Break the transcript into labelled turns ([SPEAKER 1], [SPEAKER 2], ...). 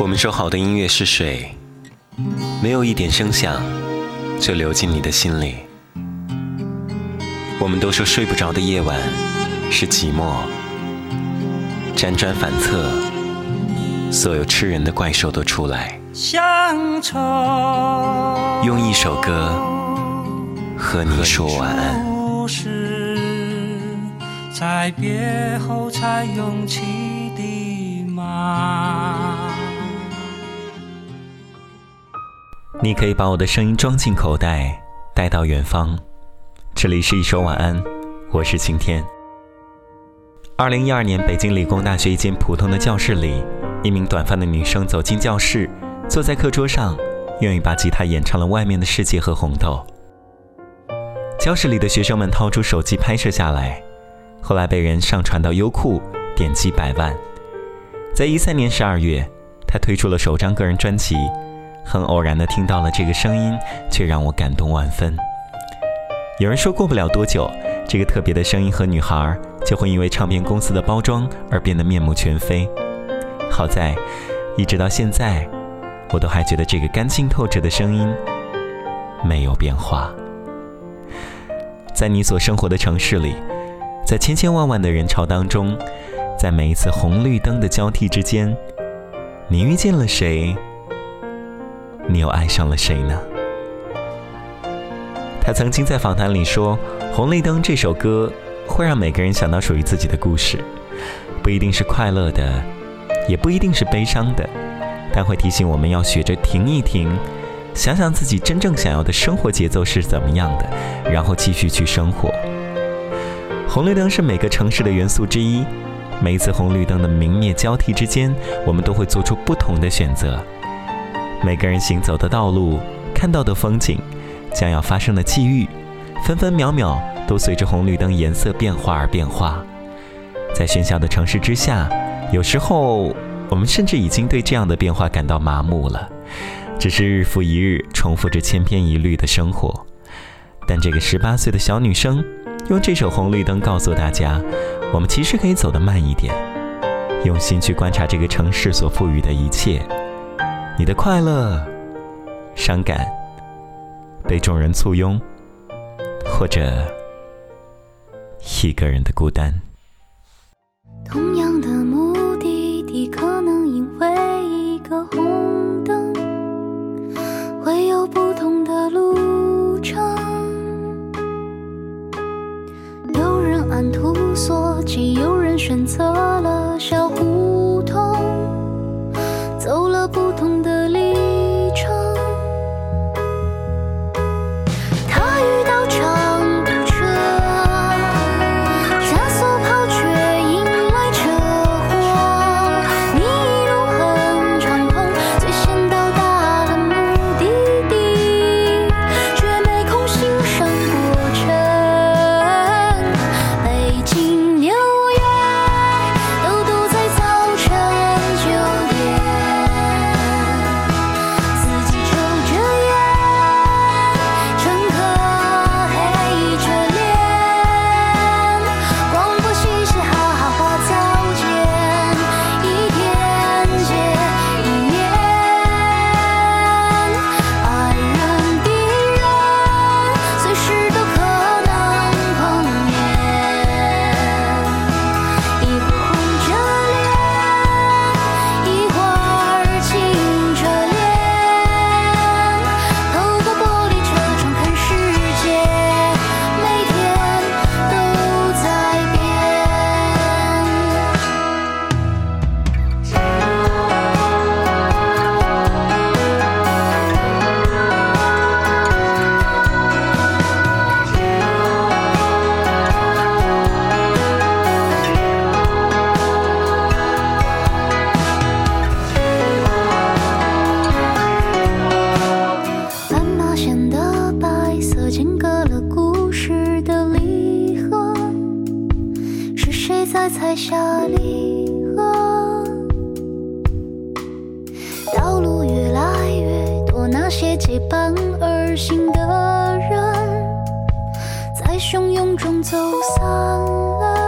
[SPEAKER 1] 我们说好的音乐是水，没有一点声响就流进你的心里。我们都说睡不着的夜晚是寂寞，辗转反侧，所有吃人的怪兽都出来。
[SPEAKER 2] 乡愁，
[SPEAKER 1] 用一首歌和你说晚安。
[SPEAKER 2] 在别后才涌起的马。
[SPEAKER 1] 你可以把我的声音装进口袋，带到远方。这里是一首晚安，我是晴天。二零一二年，北京理工大学一间普通的教室里，一名短发的女生走进教室，坐在课桌上，用一把吉他演唱了《外面的世界》和《红豆》。教室里的学生们掏出手机拍摄下来，后来被人上传到优酷，点击百万。在一三年十二月，她推出了首张个人专辑。很偶然的听到了这个声音，却让我感动万分。有人说过不了多久，这个特别的声音和女孩就会因为唱片公司的包装而变得面目全非。好在，一直到现在，我都还觉得这个干净透彻的声音没有变化。在你所生活的城市里，在千千万万的人潮当中，在每一次红绿灯的交替之间，你遇见了谁？你又爱上了谁呢？他曾经在访谈里说，《红绿灯》这首歌会让每个人想到属于自己的故事，不一定是快乐的，也不一定是悲伤的，但会提醒我们要学着停一停，想想自己真正想要的生活节奏是怎么样的，然后继续去生活。红绿灯是每个城市的元素之一，每一次红绿灯的明灭交替之间，我们都会做出不同的选择。每个人行走的道路，看到的风景，将要发生的际遇，分分秒秒都随着红绿灯颜色变化而变化。在喧嚣的城市之下，有时候我们甚至已经对这样的变化感到麻木了，只是日复一日重复着千篇一律的生活。但这个十八岁的小女生，用这首《红绿灯》告诉大家，我们其实可以走得慢一点，用心去观察这个城市所赋予的一切。你的快乐、伤感，被众人簇拥，或者一个人的孤单。
[SPEAKER 3] 同样的目的地，可能因为一个红灯，会有不同的路程。有人按图索骥，有人选择了小踩下离合，道路越来越多，那些结伴而行的人，在汹涌中走散了。